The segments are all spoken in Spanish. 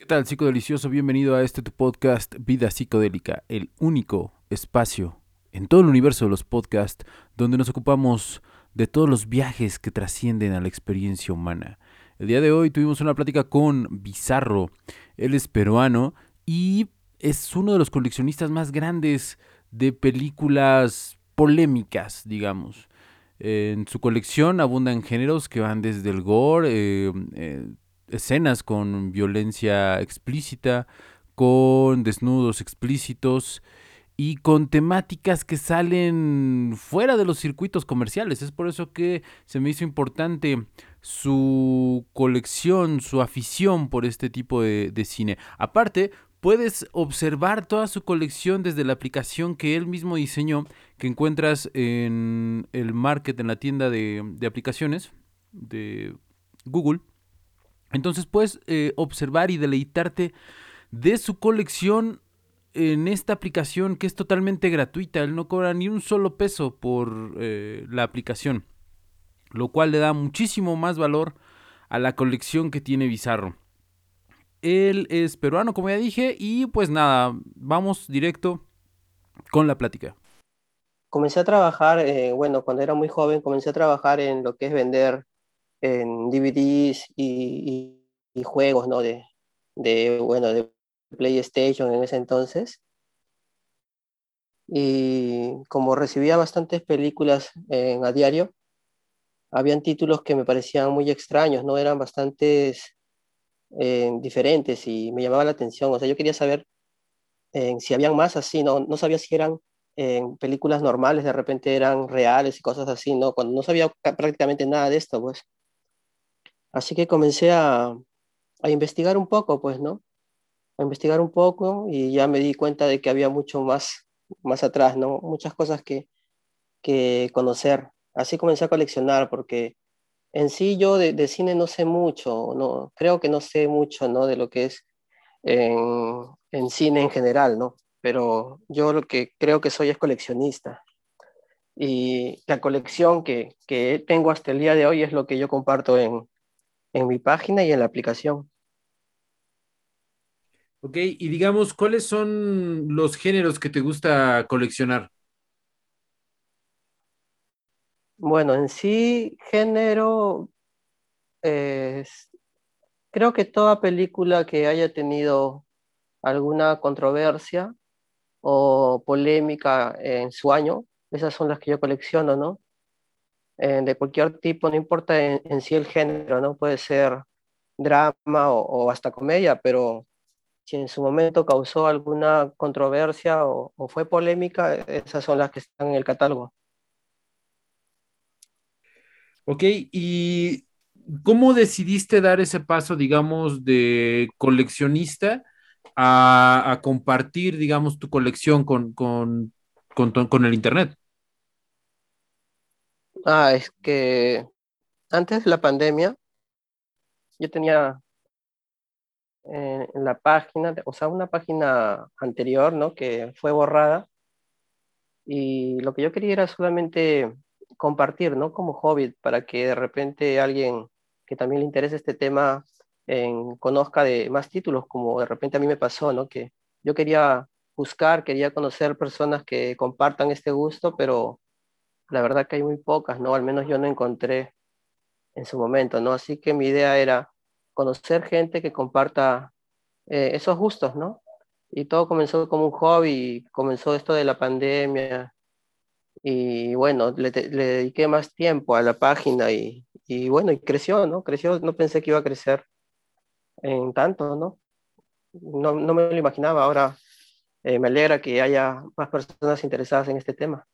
¿Qué tal, psicodelicioso? Bienvenido a este tu podcast Vida Psicodélica, el único espacio en todo el universo de los podcasts donde nos ocupamos de todos los viajes que trascienden a la experiencia humana. El día de hoy tuvimos una plática con Bizarro. Él es peruano y es uno de los coleccionistas más grandes de películas polémicas, digamos. En su colección abundan géneros que van desde el gore, eh, eh, escenas con violencia explícita, con desnudos explícitos y con temáticas que salen fuera de los circuitos comerciales. Es por eso que se me hizo importante su colección, su afición por este tipo de, cine. Aparte, puedes observar toda su colección desde la aplicación que él mismo diseñó, que encuentras en el market, en la tienda de, aplicaciones de Google. Entonces puedes eh, observar y deleitarte de su colección en esta aplicación que es totalmente gratuita. Él no cobra ni un solo peso por eh, la aplicación, lo cual le da muchísimo más valor a la colección que tiene Bizarro. Él es peruano, como ya dije, y pues nada, vamos directo con la plática. Comencé a trabajar, eh, bueno, cuando era muy joven, comencé a trabajar en lo que es vender en DVDs y, juegos, ¿no? De, de, bueno, de PlayStation en ese entonces. Y como recibía bastantes películas a diario, habían títulos que me parecían muy extraños, ¿no? Eran bastantes eh, diferentes y me llamaba la atención. O sea, yo quería saber eh, si habían más así, ¿no? No sabía si eran en películas normales, de repente eran reales y cosas así, ¿no? Cuando no sabía prácticamente nada de esto, pues. Así que comencé a, investigar un poco, pues, ¿no? A investigar un poco y ya me di cuenta de que había mucho más, más atrás, ¿no? Muchas cosas que, que conocer. Así comencé a coleccionar porque en sí yo de, cine no sé mucho, no, creo que no sé mucho, ¿no? De lo que es en, en cine en general, ¿no? Pero yo lo que creo que soy es coleccionista y la colección que, que, tengo hasta el día de hoy es lo que yo comparto en, en mi página y en la aplicación. Ok, y digamos, ¿cuáles son los géneros que te gusta coleccionar? Bueno, en sí, género, creo que toda película que haya tenido alguna controversia o polémica en su año, esas son las que yo colecciono, ¿no? Eh, de cualquier tipo, no importa en, sí el género, ¿no? Puede ser drama o, hasta comedia, pero si en su momento causó alguna controversia o, fue polémica, esas son las que están en el catálogo. Ok, ¿y cómo decidiste dar ese paso, digamos, de coleccionista a, compartir, digamos, tu colección con, con, con el Internet? Ah, es que antes de la pandemia, yo tenía eh, en la página, o sea, una página anterior, ¿no? Que fue borrada. Y lo que yo quería era solamente compartir, ¿no? Como hobby, para que de repente alguien que también le interese este tema conozca de más títulos, como de repente a mí me pasó, ¿no? Que yo quería buscar, quería conocer personas que compartan este gusto, pero la verdad que hay muy pocas, ¿no? Al menos yo no encontré en su momento, ¿no? Así que mi idea era conocer gente que comparta eh, esos gustos, ¿no? Y todo comenzó como un hobby, comenzó esto de la pandemia y bueno, le, dediqué más tiempo a la página y, y, bueno, y creció, ¿no? Creció, no pensé que iba a crecer en tanto, ¿no? No, no me lo imaginaba, ahora eh, me alegra que haya más personas interesadas en este tema.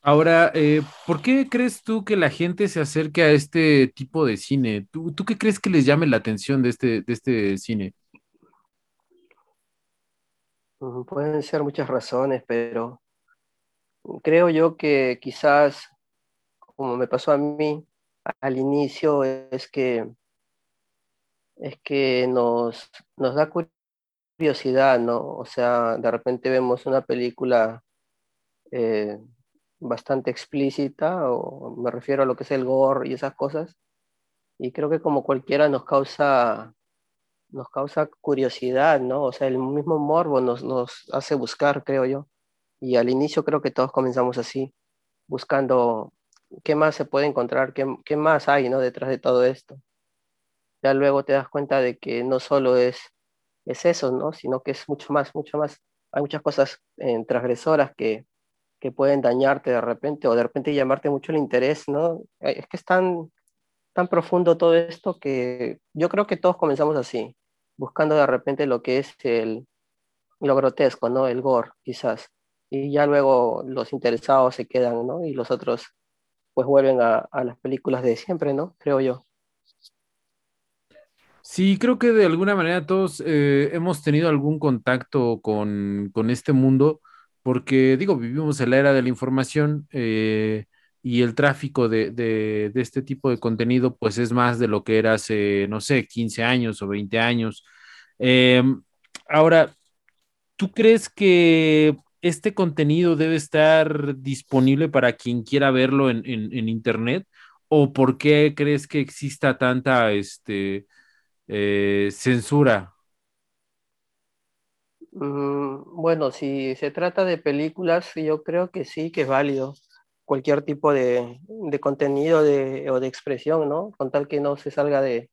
Ahora, eh, ¿por qué crees tú que la gente se acerque a este tipo de cine? ¿Tú, qué crees que les llame la atención de este, de este cine? Pueden ser muchas razones, pero creo yo que quizás, como me pasó a mí al inicio, es que, es que nos, nos da curiosidad, ¿no? O sea, de repente vemos una película eh, bastante explícita, o me refiero a lo que es el gore y esas cosas. Y creo que como cualquiera nos causa nos causa curiosidad, ¿no? O sea, el mismo morbo nos, hace buscar, creo yo. Y al inicio creo que todos comenzamos así, buscando qué más se puede encontrar, qué, qué más hay, ¿no? Detrás de todo esto. Ya luego te das cuenta de que no solo es, es eso, ¿no? Sino que es mucho más, mucho más. Hay muchas cosas eh, transgresoras que, que pueden dañarte de repente o de repente llamarte mucho el interés, ¿no? Es que es tan, tan profundo todo esto que yo creo que todos comenzamos así, buscando de repente lo que es el, lo grotesco, ¿no? El gore, quizás. Y ya luego los interesados se quedan, ¿no? Y los otros pues vuelven a, a las películas de siempre, ¿no? Creo yo. Sí, creo que de alguna manera todos eh, hemos tenido algún contacto con, con, este mundo, porque digo, vivimos en la era de la información eh, y el tráfico de, este tipo de contenido, pues es más de lo que era hace, no sé, 15 años o 20 años. Eh, ahora, ¿tú crees que este contenido debe estar disponible para quien quiera verlo en Internet? ¿O por qué crees que exista tanta este, eh, censura? Mm, bueno, si se trata de películas, yo creo que sí, que es válido cualquier tipo de, contenido o de expresión, ¿no? Con tal que no se salga de,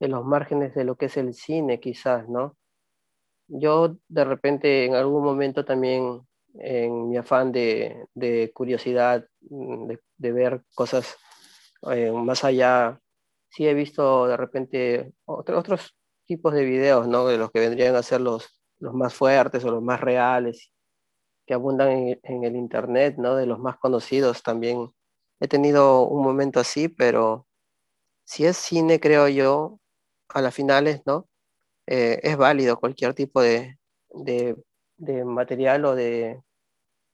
los márgenes de lo que es el cine, quizás, ¿no? Yo de repente en algún momento también en mi afán de, curiosidad, mm, de, ver cosas eh, más allá, sí he visto de repente otro, otros tipos de videos, ¿no? De los que vendrían a ser los, los más fuertes o los más reales, que abundan en, el Internet, ¿no? De los más conocidos también. He tenido un momento así, pero si es cine, creo yo, a las finales, ¿no? Eh, es válido cualquier tipo de, de, de, material o de,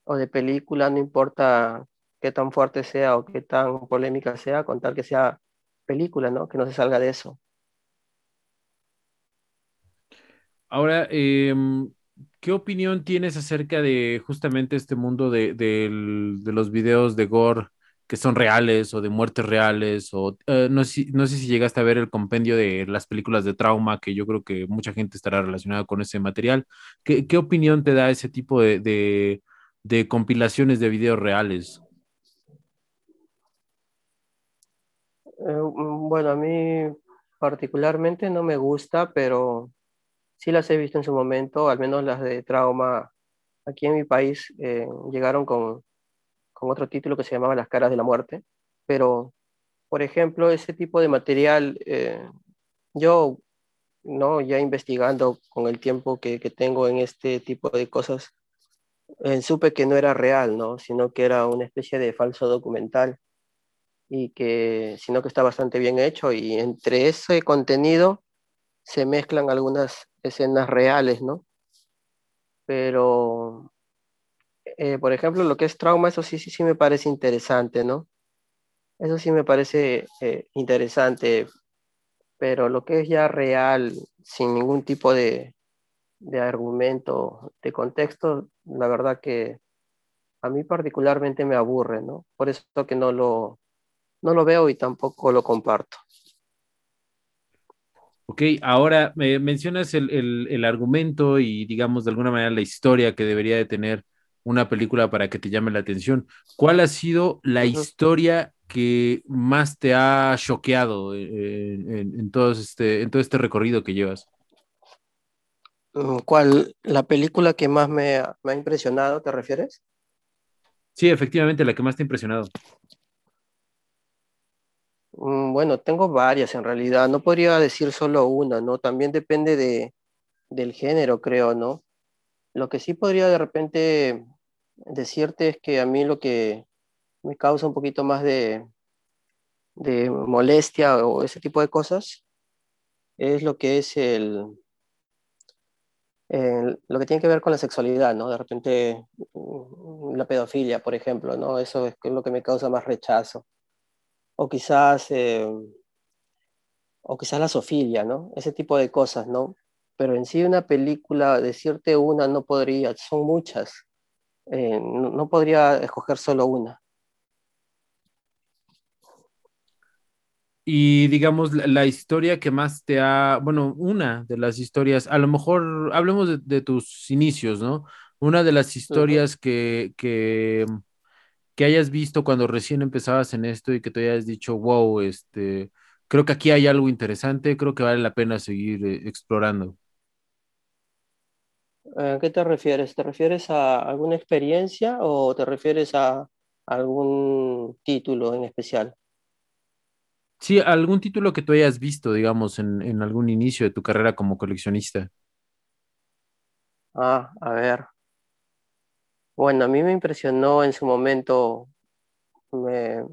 o de película, no importa qué tan fuerte sea o qué tan polémica sea, con tal que sea película, ¿no? Que no se salga de eso. Ahora, eh, ¿qué opinión tienes acerca de justamente este mundo de, de, de, los videos de gore que son reales o de muertes reales? O uh, no, sé, no sé si llegaste a ver el compendio de las películas de trauma, que yo creo que mucha gente estará relacionada con ese material. ¿Qué, qué opinión te da ese tipo de, de, compilaciones de videos reales? Eh, bueno, a mí particularmente no me gusta, pero sí las he visto en su momento, al menos las de trauma aquí en mi país eh, llegaron con, con, otro título que se llamaba Las caras de la muerte, pero por ejemplo, ese tipo de material, eh, yo no ya investigando con el tiempo que, que tengo en este tipo de cosas, eh, supe que no era real, ¿no? sino que era una especie de falso documental y que sino que está bastante bien hecho y entre ese contenido se mezclan algunas escenas reales, ¿no? Pero, eh, por ejemplo, lo que es trauma, eso sí, sí, sí me parece interesante, ¿no? Eso sí me parece eh, interesante, pero lo que es ya real, sin ningún tipo de, de argumento, de contexto, la verdad que a mí particularmente me aburre, ¿no? Por eso que no lo, no lo veo y tampoco lo comparto. Ok, ahora me mencionas el, el, el, argumento y digamos de alguna manera la historia que debería de tener una película para que te llame la atención. ¿Cuál ha sido la uh -huh. historia que más te ha choqueado en, en, en, todo este, en todo este recorrido que llevas? Mm, ¿Cuál? ¿La película que más me, me ha impresionado, te refieres? Sí, efectivamente, la que más te ha impresionado. Mm, bueno, tengo varias en realidad, no podría decir solo una, ¿no? También depende de, del género, creo, ¿no? Lo que sí podría de repente decirte es que a mí lo que me causa un poquito más de, de molestia o ese tipo de cosas es lo que es el, el, lo que tiene que ver con la sexualidad, ¿no? De repente mm, la pedofilia, por ejemplo, ¿no? Eso es lo que me causa más rechazo o quizás, eh, o quizás la sofilia, ¿no? Ese tipo de cosas, ¿no? Pero en sí una película, decirte una no podría, son muchas, eh, no, no, podría escoger solo una. Y digamos, la, la historia que más te ha, bueno, una de las historias, a lo mejor hablemos de, de tus inicios, ¿no? Una de las historias que, que, que hayas visto cuando recién empezabas en esto y que te hayas dicho, wow, este, creo que aquí hay algo interesante, creo que vale la pena seguir eh, explorando. ¿A qué te refieres? ¿Te refieres a alguna experiencia o te refieres a algún título en especial? Sí, algún título que tú hayas visto, digamos, en, en algún inicio de tu carrera como coleccionista. Ah, a ver. Bueno, a mí me impresionó en su momento, me,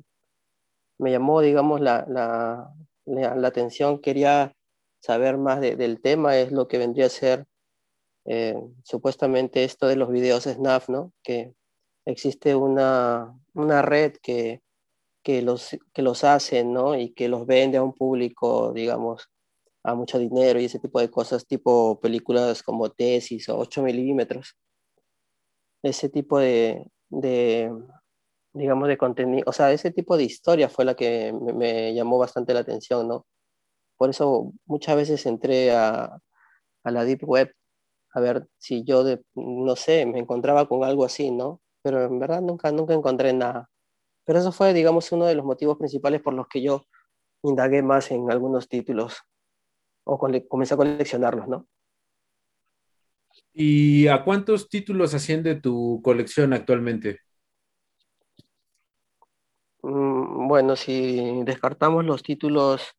me llamó, digamos, la, la, la, atención, quería saber más de- del tema, es lo que vendría a ser eh, supuestamente esto de los videos Snap, ¿no? Que existe una, una red que, que, los, que los hace, ¿no? Y que los vende a un público, digamos, a mucho dinero y ese tipo de cosas, tipo películas como Tesis o 8 milímetros. Ese tipo de, de digamos, de contenido, o sea, ese tipo de historia fue la que me, llamó bastante la atención, ¿no? Por eso muchas veces entré a, a la Deep Web a ver si yo, no sé, me encontraba con algo así, ¿no? Pero en verdad nunca, nunca encontré nada. Pero eso fue, digamos, uno de los motivos principales por los que yo indagué más en algunos títulos o comencé a coleccionarlos, ¿no? ¿Y a cuántos títulos asciende tu colección actualmente? Mm, bueno, si descartamos los títulos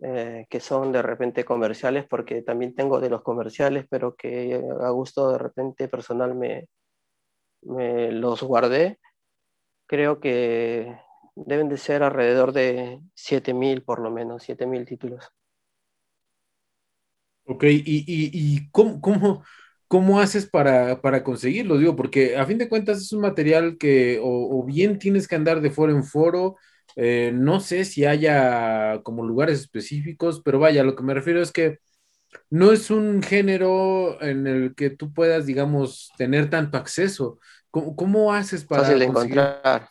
eh, que son de repente comerciales, porque también tengo de los comerciales, pero que a gusto de repente personal me, me los guardé, creo que deben de ser alrededor de 7000 por lo menos, 7000 títulos. Ok, ¿y, y, y cómo, cómo, cómo haces para, para conseguirlo? Digo, porque a fin de cuentas es un material que o, o bien tienes que andar de foro en foro, eh, no sé si haya como lugares específicos, pero vaya, lo que me refiero es que no es un género en el que tú puedas, digamos, tener tanto acceso. ¿Cómo, cómo haces Fácil para de conseguir? encontrar.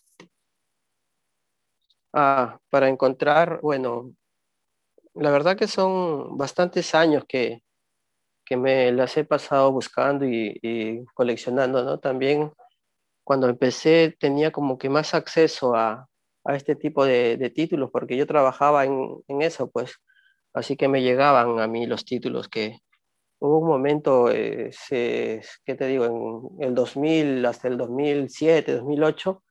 Ah, para encontrar, bueno, la verdad que son bastantes años que, que me las he pasado buscando y, y coleccionando, ¿no? También cuando empecé tenía como que más acceso a, a este tipo de, de títulos, porque yo trabajaba en, en eso, pues, así que me llegaban a mí los títulos que hubo un momento, eh, se, ¿qué te digo? En el 2000 hasta el 2007, 2008,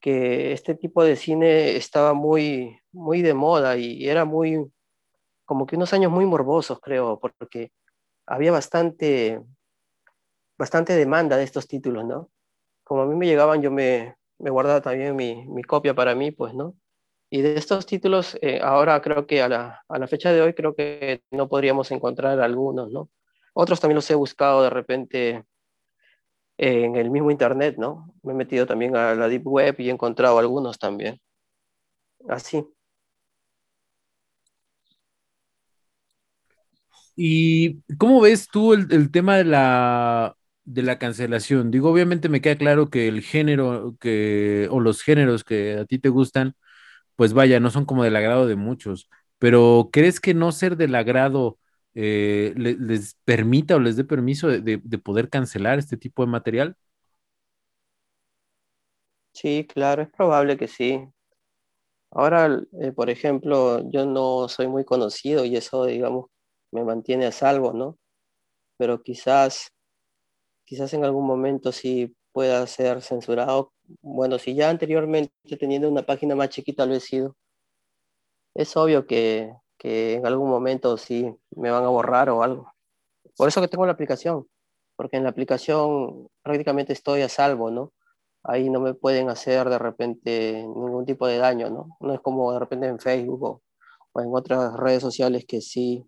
que este tipo de cine estaba muy, muy de moda y era muy, como que unos años muy morbosos, creo, porque había bastante, bastante demanda de estos títulos, ¿no? como a mí me llegaban, yo me, me guardaba también mi, mi copia para mí, pues, ¿no? Y de estos títulos, eh, ahora creo que a la, a la fecha de hoy, creo que no podríamos encontrar algunos, ¿no? Otros también los he buscado de repente en el mismo internet, ¿no? Me he metido también a la Deep Web y he encontrado algunos también. Así. ¿Y cómo ves tú el, tema de la, de la cancelación? Digo, obviamente me queda claro que el género que, o los géneros que a ti te gustan, pues vaya, no son como del agrado de muchos, pero ¿crees que no ser del agrado eh, le- les permita o les dé permiso de, de- de poder cancelar este tipo de material? Sí, claro, es probable que sí. Ahora, eh, por ejemplo, yo no soy muy conocido y eso, digamos, me mantiene a salvo, ¿no? Pero quizás quizás en algún momento sí pueda ser censurado. Bueno, si ya anteriormente teniendo una página más chiquita lo he sido, es obvio que, que en algún momento sí me van a borrar o algo. Por eso que tengo la aplicación, porque en la aplicación prácticamente estoy a salvo, ¿no? Ahí no me pueden hacer de repente ningún tipo de daño, ¿no? No es como de repente en Facebook o, o en otras redes sociales que sí,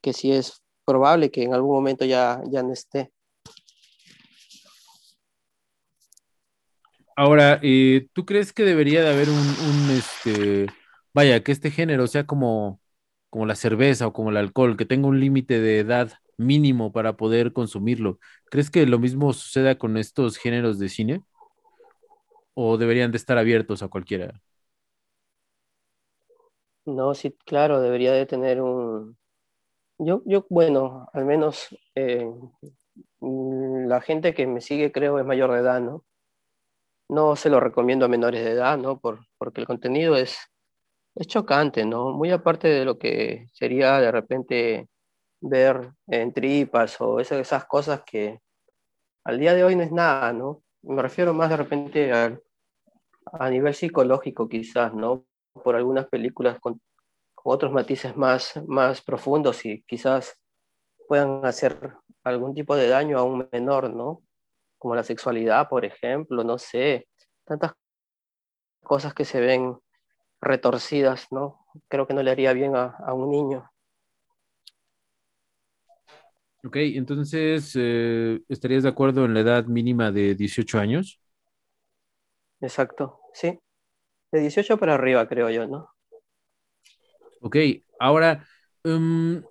que sí es probable que en algún momento ya, ya no esté. Ahora, eh, ¿tú crees que debería de haber un, un, este, vaya, que este género sea como, como la cerveza o como el alcohol, que tenga un límite de edad mínimo para poder consumirlo? ¿Crees que lo mismo suceda con estos géneros de cine o deberían de estar abiertos a cualquiera? No, sí, claro, debería de tener un... Yo, yo bueno, al menos eh, la gente que me sigue creo es mayor de edad, ¿no? No se lo recomiendo a menores de edad, ¿no? Por, porque el contenido es, es chocante, ¿no? Muy aparte de lo que sería de repente ver en tripas o esas, esas cosas que al día de hoy no es nada, ¿no? Me refiero más de repente a, a nivel psicológico quizás, ¿no? Por algunas películas con otros matices más, más profundos y quizás puedan hacer algún tipo de daño a un menor, ¿no? Como la sexualidad, por ejemplo, no sé, tantas cosas que se ven retorcidas, ¿no? Creo que no le haría bien a, a un niño. Ok, entonces, eh, ¿estarías de acuerdo en la edad mínima de 18 años? Exacto, sí. De 18 para arriba, creo yo, ¿no? Ok, ahora, um,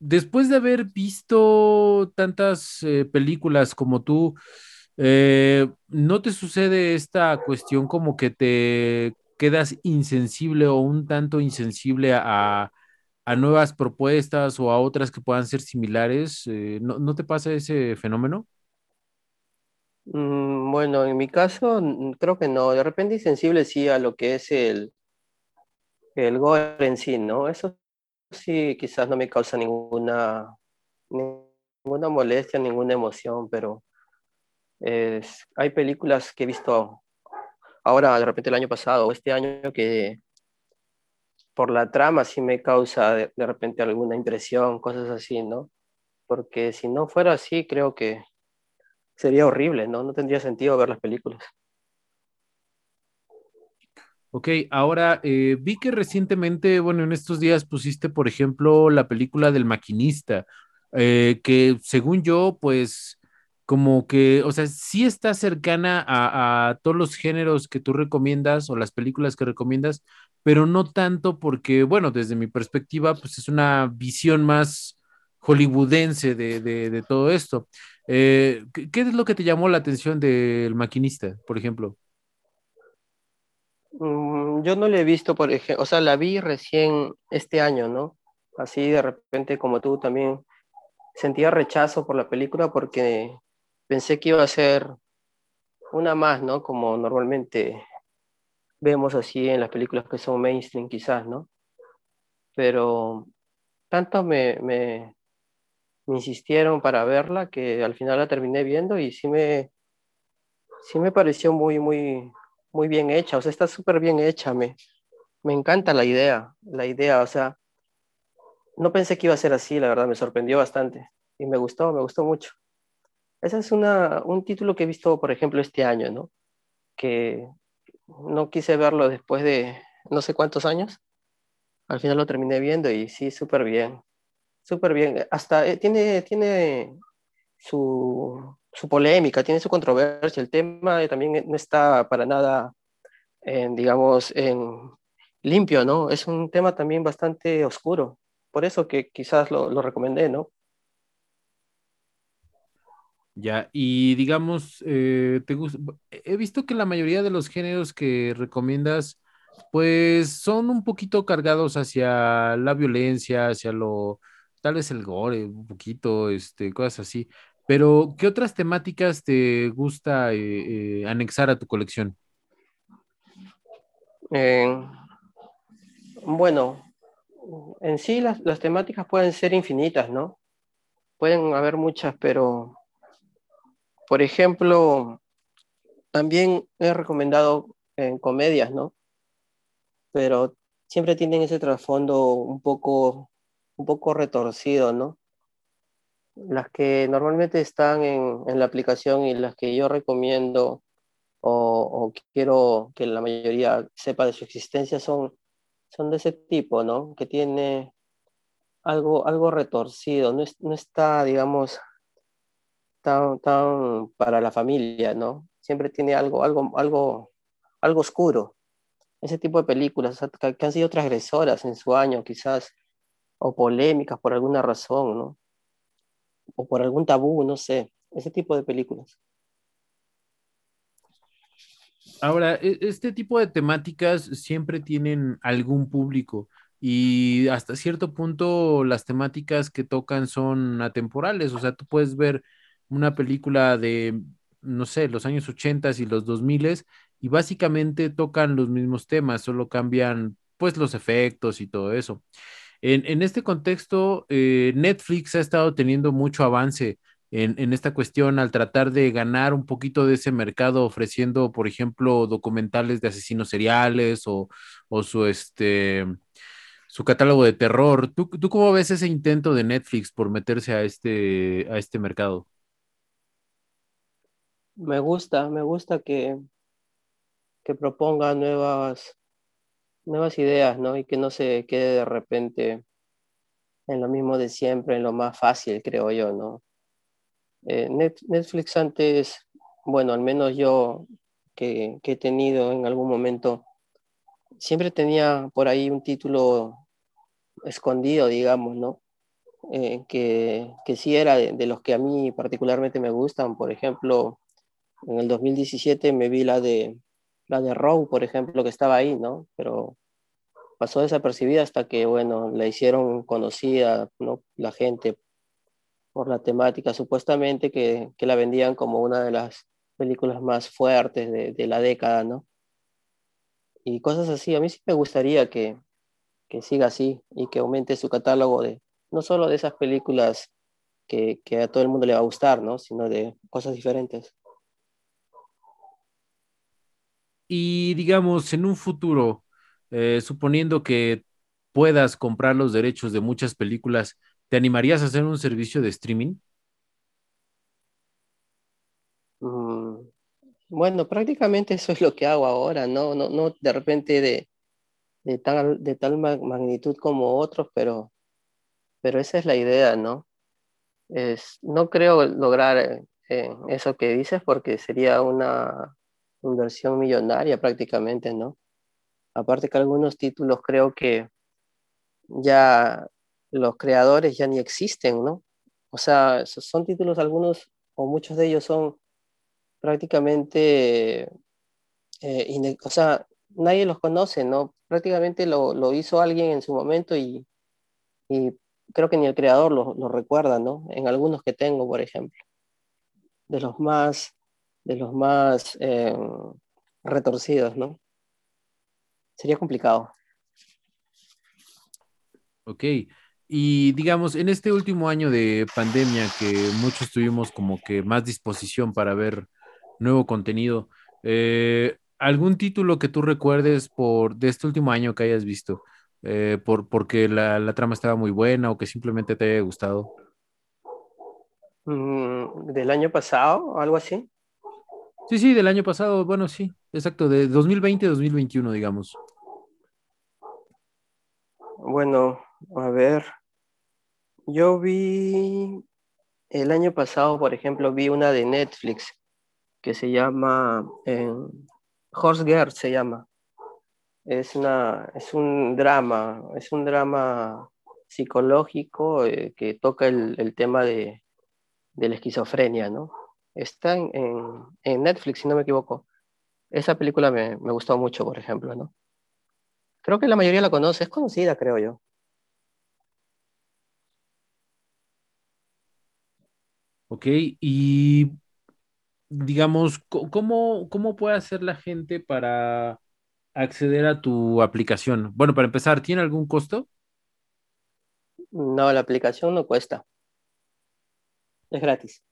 después de haber visto tantas eh, películas como tú, eh, ¿no te sucede esta cuestión como que te quedas insensible o un tanto insensible a, a nuevas propuestas o a otras que puedan ser similares? Eh, ¿no, ¿no te pasa ese fenómeno? Mm, bueno, en mi caso, creo que no. De repente insensible sí a lo que es el, el gore en sí, ¿no? Eso sí, quizás no me causa ninguna, ninguna molestia, ninguna emoción, pero hay películas que he visto ahora, de repente el año pasado o este año, que por la trama sí me causa de, de repente alguna impresión, cosas así, ¿no? Porque si no fuera así, creo que sería horrible, ¿no? No tendría sentido ver las películas. Ok, ahora eh, vi que recientemente, bueno, en estos días pusiste, por ejemplo, la película del maquinista, eh, que según yo, pues, como que, o sea, sí está cercana a, a todos los géneros que tú recomiendas o las películas que recomiendas, pero no tanto porque, bueno, desde mi perspectiva, pues es una visión más hollywoodense de, de, todo esto. Eh, ¿qué, qué es lo que te llamó la atención del maquinista, por ejemplo? Mm, yo no la he visto, por ejemplo, o sea, la vi recién este año, ¿no? Así de repente, como tú también sentía rechazo por la película porque pensé que iba a ser una más, ¿no? Como normalmente vemos así en las películas que son mainstream, quizás, ¿no? Pero tanto me, me, me insistieron para verla que al final la terminé viendo y sí me, sí me pareció muy, muy, muy bien hecha, o sea, está súper bien hecha, me, me encanta la idea, la idea, o sea, no pensé que iba a ser así, la verdad, me sorprendió bastante y me gustó, me gustó mucho. Ese es una, un título que he visto, por ejemplo, este año, ¿no? Que no quise verlo después de no sé cuántos años, al final lo terminé viendo y sí, súper bien, súper bien. Hasta eh, tiene, tiene su, su polémica, tiene su controversia, el tema también no está para nada, en, digamos, en limpio, ¿no? Es un tema también bastante oscuro, por eso que quizás lo, lo recomendé, ¿no? Ya, y digamos, eh, te he visto que la mayoría de los géneros que recomiendas, pues son un poquito cargados hacia la violencia, hacia lo, tal vez el gore, un poquito, este, cosas así. Pero, ¿qué otras temáticas te gusta eh, eh, anexar a tu colección? Eh, bueno, en sí las, las temáticas pueden ser infinitas, ¿no? Pueden haber muchas, pero, por ejemplo, también he recomendado en comedias, ¿no? Pero siempre tienen ese trasfondo un poco, un poco retorcido, ¿no? Las que normalmente están en, en la aplicación y las que yo recomiendo o, o quiero que la mayoría sepa de su existencia son, son de ese tipo, ¿no? Que tiene algo, algo retorcido, no, es, no está, digamos, tan, tan para la familia, ¿no? Siempre tiene algo, algo, algo, algo oscuro. Ese tipo de películas que han sido transgresoras en su año, quizás, o polémicas por alguna razón, ¿no? O por algún tabú, no sé. Ese tipo de películas. Ahora, e- este tipo de temáticas siempre tienen algún público. y hasta cierto punto las temáticas que tocan son atemporales, o sea, tú puedes ver una película de, no sé, los años 80 y los 2000 y básicamente tocan los mismos temas, solo cambian pues los efectos y todo eso. En, este contexto, eh, Netflix ha estado teniendo mucho avance en, esta cuestión al tratar de ganar un poquito de ese mercado ofreciendo, por ejemplo, documentales de asesinos seriales o, su, este, su catálogo de terror. ¿Tú, ¿Tú, cómo ves ese intento de Netflix por meterse a este, este mercado? Me gusta, me gusta que proponga nuevas, nuevas ideas, ¿no? Y que no se quede de repente en lo mismo de siempre, en lo más fácil, creo yo, ¿no? Eh, Netflix antes, bueno, al menos yo que, he tenido en algún momento, siempre tenía por ahí un título escondido, digamos, ¿no? Eh, que, que, sí era de, los que a mí particularmente me gustan. Por ejemplo, en el 2017 me vi la de, la de Row, por ejemplo, que estaba ahí, ¿no? Pero pasó desapercibida hasta que, bueno, la hicieron conocida, ¿no? La gente por la temática, supuestamente que, que, la vendían como una de las películas más fuertes de, de, la década, ¿no? Y cosas así, a mí sí me gustaría que, que siga así y que aumente su catálogo de, no solo de esas películas que, que, a todo el mundo le va a gustar, ¿no? Sino de cosas diferentes. Y digamos, en un futuro, eh, suponiendo que puedas comprar los derechos de muchas películas, ¿Te animarías a hacer un servicio de streaming? Mm, bueno, prácticamente eso es lo que hago ahora, no, no, no de repente de, de tal, de tal magnitud como otros, pero, pero esa es la idea, ¿no? Es, no creo lograr eh, eso que dices porque sería una inversión millonaria prácticamente, ¿no? Aparte que algunos títulos creo que ya los creadores ya ni existen, ¿no? O sea, son títulos algunos o muchos de ellos son prácticamente, eh, o sea, nadie los conoce, ¿no? Prácticamente lo, hizo alguien en su momento y, creo que ni el creador lo, recuerda, ¿no? En algunos que tengo, por ejemplo, de los más, de los más eh, retorcidos, ¿no? Sería complicado. Ok. Y digamos, en este último año de pandemia que muchos tuvimos como que más disposición para ver nuevo contenido, eh, ¿algún título que tú recuerdes por de este último año que hayas visto? Eh, por, porque la, trama estaba muy buena o que simplemente te haya gustado? Mm, ¿Del año pasado o algo así? Sí, sí, del año pasado, bueno, sí, exacto, de 2020-2021, digamos. Bueno, a ver, yo vi el año pasado, por ejemplo, vi una de Netflix que se llama eh, Horse Girl, se llama. Es, una, es un drama, es un drama psicológico eh, que toca el, tema de, la esquizofrenia, ¿no? Está en, en, Netflix, si no me equivoco. Esa película me, me gustó mucho, por ejemplo, ¿no? Creo que la mayoría la conoce, es conocida, creo yo. Ok, y digamos, ¿cómo, ¿cómo puede hacer la gente para acceder a tu aplicación? Bueno, para empezar, ¿tiene algún costo? No, la aplicación no cuesta. Es gratis.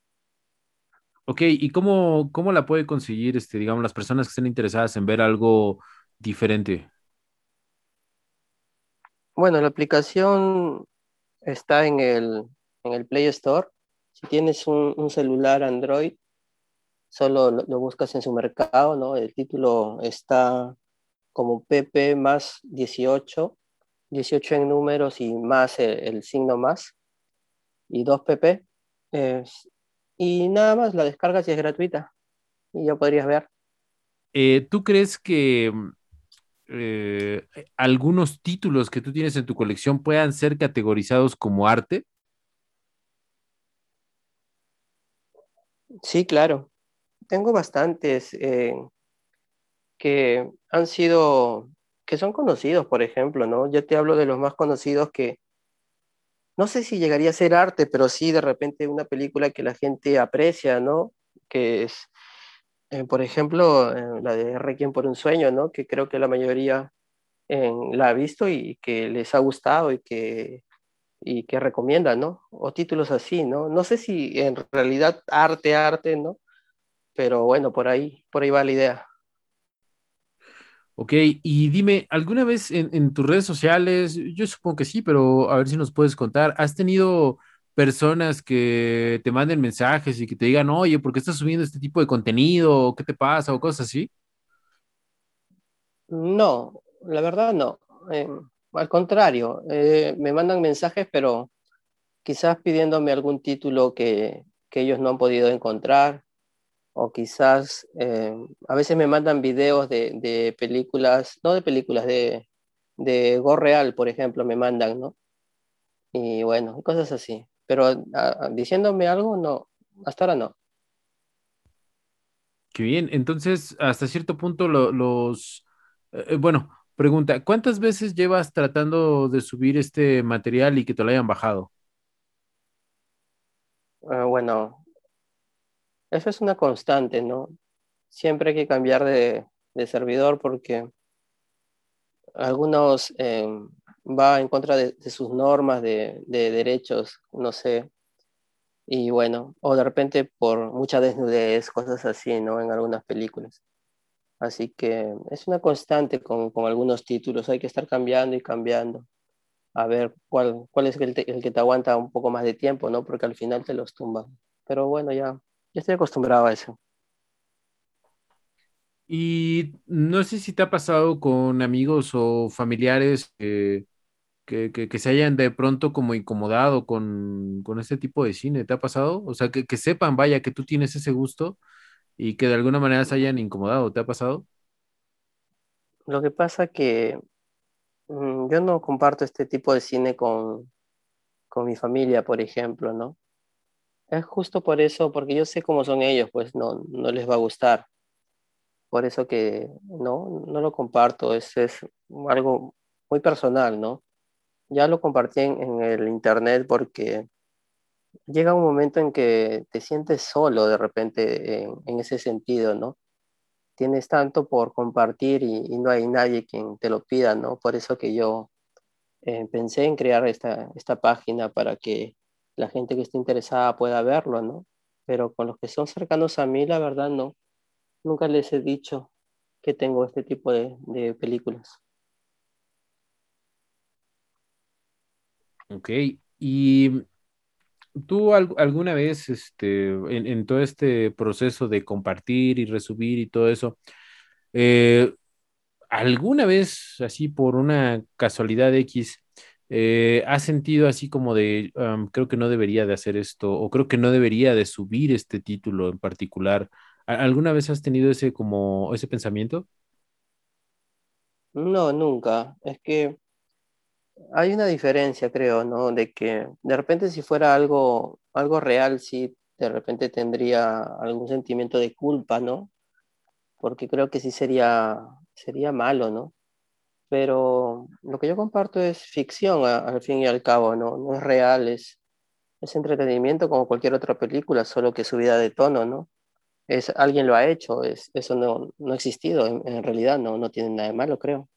Ok, ¿y cómo, cómo la puede conseguir, este, digamos, las personas que estén interesadas en ver algo diferente? Bueno, la aplicación está en el, en el Play Store si tienes un, celular Android, solo lo, buscas en su mercado, ¿no? El título está como PP más 18, 18 en números y más el, signo más, y 2 PP. Y nada más, la descargas y es gratuita. Y ya podrías ver. Eh, ¿Tú crees que eh, algunos títulos que tú tienes en tu colección puedan ser categorizados como arte? Sí, claro. Tengo bastantes eh, que han sido que son conocidos, por ejemplo, ¿no? Yo te hablo de los más conocidos que no sé si llegaría a ser arte, pero sí de repente una película que la gente aprecia, ¿no? Que es, eh, por ejemplo, eh, la de Requiem por un sueño, ¿no? Que creo que la mayoría la ha visto y que les ha gustado y que, y que recomiendan, ¿no? O títulos así, ¿no? No sé si en realidad arte, arte, ¿no? Pero bueno, por ahí, por ahí va la idea. Ok, y dime, ¿alguna vez en, tus redes sociales, yo supongo que sí, pero a ver si nos puedes contar, ¿has tenido personas que te manden mensajes y que te digan, oye, ¿por qué estás subiendo este tipo de contenido? ¿Qué te pasa? o cosas así? No, la verdad no. Em, al contrario, eh, me mandan mensajes, pero quizás pidiéndome algún título que ellos no han podido encontrar o quizás eh, a veces me mandan videos de, películas, no de películas, de, de Go Real, por ejemplo, me mandan, ¿no? Y bueno, cosas así. Pero diciéndome algo, no, hasta ahora no. Qué bien, entonces hasta cierto punto los, eh, eh, bueno, pregunta, ¿cuántas veces llevas tratando de subir este material y que te lo hayan bajado? Ah, bueno, eso es una constante, ¿no? Siempre hay que cambiar de, servidor porque algunos em, va en contra de, sus normas de, derechos, no sé. Y bueno, o de repente por mucha desnudez, cosas así, ¿no? En algunas películas. Así que es una constante con, algunos títulos, hay que estar cambiando y cambiando. A ver cuál, cuál es el, el que te aguanta un poco más de tiempo, ¿no? Porque al final te los tumban. Pero bueno, ya estoy acostumbrado a eso. Y no sé si te ha pasado con amigos o familiares que, se hayan de pronto como incomodado con, este tipo de cine. ¿Te ha pasado? O sea, que, sepan, vaya, que tú tienes ese gusto y que de alguna manera se hayan incomodado. ¿Te ha pasado? Lo que pasa que mm, yo no comparto este tipo de cine con, con mi familia, por ejemplo, ¿no? Es justo por eso, porque yo sé cómo son ellos, pues no, no les va a gustar. Por eso que no, no lo comparto, es, es algo muy personal, ¿no? Ya lo compartí en, el internet porque llega un momento en que te sientes solo de repente en, ese sentido, ¿no? Tienes tanto por compartir y, no hay nadie quien te lo pida, ¿no? Por eso que yo eh, pensé en crear esta, esta página para que la gente que esté interesada pueda verlo, ¿no? Pero con los que son cercanos a mí, la verdad, no. Nunca les he dicho que tengo este tipo de, películas. Ok, y tú alguna vez, este, en, todo este proceso de compartir y resubir y todo eso, eh, alguna vez, así por una casualidad X, eh, ¿has sentido así como de, creo que no debería de hacer esto o creo que no debería de subir este título en particular? ¿Alguna vez has tenido ese como ese pensamiento? No, nunca. Es que hay una diferencia, creo, ¿no? De que de repente si fuera algo, algo real, sí, de repente tendría algún sentimiento de culpa, ¿no? Porque creo que sí sería, sería malo, ¿no? Pero lo que yo comparto es ficción al fin y al cabo, ¿no? No es real, es, entretenimiento como cualquier otra película, solo que subida de tono, ¿no? Es, alguien lo ha hecho, es, eso no, no ha existido, en, realidad no, no tiene nada de malo, creo.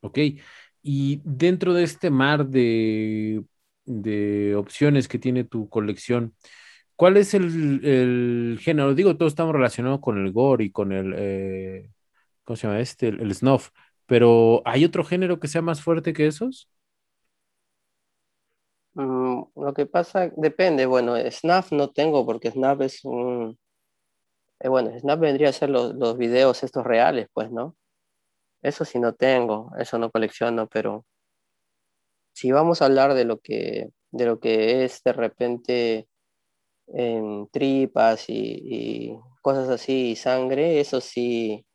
Ok, y dentro de este mar de, de opciones que tiene tu colección, ¿cuál es el, el, género? Digo, todos estamos relacionados con el gore y con el, eh, ¿cómo se llama este? El, snuff. Pero ¿hay otro género que sea más fuerte que esos? Mm, lo que pasa, depende. Bueno, snuff no tengo porque snuff es un... Eh, bueno, snuff vendría a ser los, los videos estos reales, pues, ¿no? Eso sí no tengo, eso no colecciono, pero si vamos a hablar de lo que, de lo que es de repente en tripas y, y cosas así, y sangre, eso sí,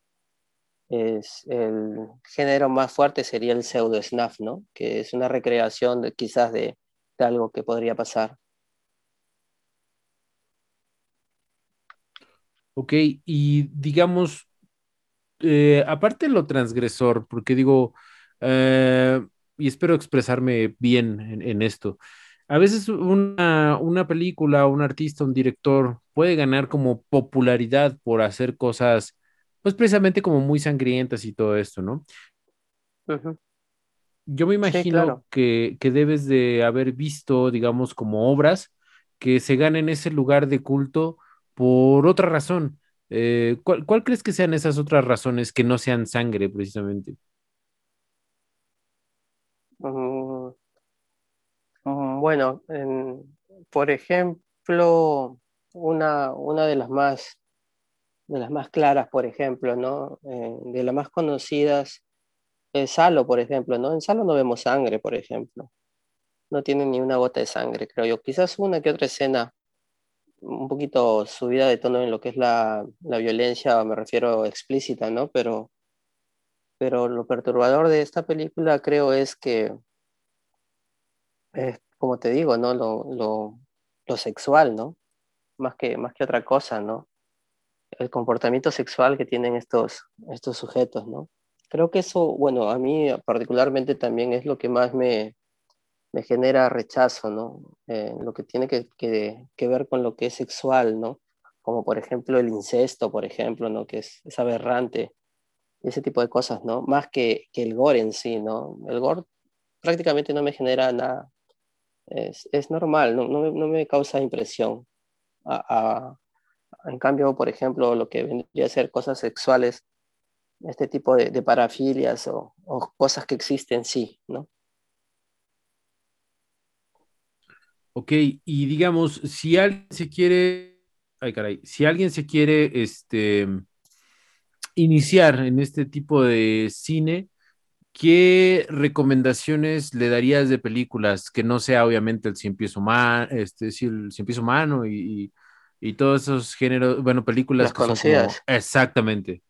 es el género más fuerte sería el pseudo snuff, ¿no? Que es una recreación de, quizás de, algo que podría pasar. Ok, y digamos, eh, aparte lo transgresor, porque digo, eh, y espero expresarme bien en, esto, a veces una, una película, un artista, un director puede ganar como popularidad por hacer cosas, pues precisamente como muy sangrientas y todo esto, ¿no? Yo me imagino que, que debes de haber visto, digamos, como obras que se ganen ese lugar de culto por otra razón. Eh, ¿cuál, crees que sean esas otras razones que no sean sangre, precisamente? Mm, mm, bueno, por ejemplo, una, una de las más de las más claras, por ejemplo, ¿no? Eh, de las más conocidas es Salo, por ejemplo, ¿no? En Salo no vemos sangre, por ejemplo. No tiene ni una gota de sangre, creo yo. Quizás una que otra escena un poquito subida de tono en lo que es la, la violencia, me refiero explícita, ¿no? Pero, pero lo perturbador de esta película creo es que, es, como te digo, ¿no? Lo, lo, lo, sexual, ¿no? Más que, más que otra cosa, ¿no? El comportamiento sexual que tienen estos, estos sujetos, ¿no? Creo que eso, bueno, a mí particularmente también es lo que más me, me genera rechazo, ¿no? Lo que tiene que, que, ver con lo que es sexual, ¿no? Como por ejemplo el incesto, por ejemplo, ¿no? Que es, es aberrante. Ese tipo de cosas, ¿no? Más que, que, el gore en sí, ¿no? El gore prácticamente no me genera nada. Es, es normal, no, no, no, me causa impresión. A, en cambio, por ejemplo, lo que vendría a ser cosas sexuales, este tipo de, de parafilias o, o cosas que existen, sí, ¿no? Ok, y digamos, si alguien se quiere, ay caray, si alguien se quiere este, iniciar en este tipo de cine, ¿qué recomendaciones le darías de películas que no sea obviamente el cien pies humano, este, el cien pies humano y, y, todos esos géneros, bueno, películas que son exactamente.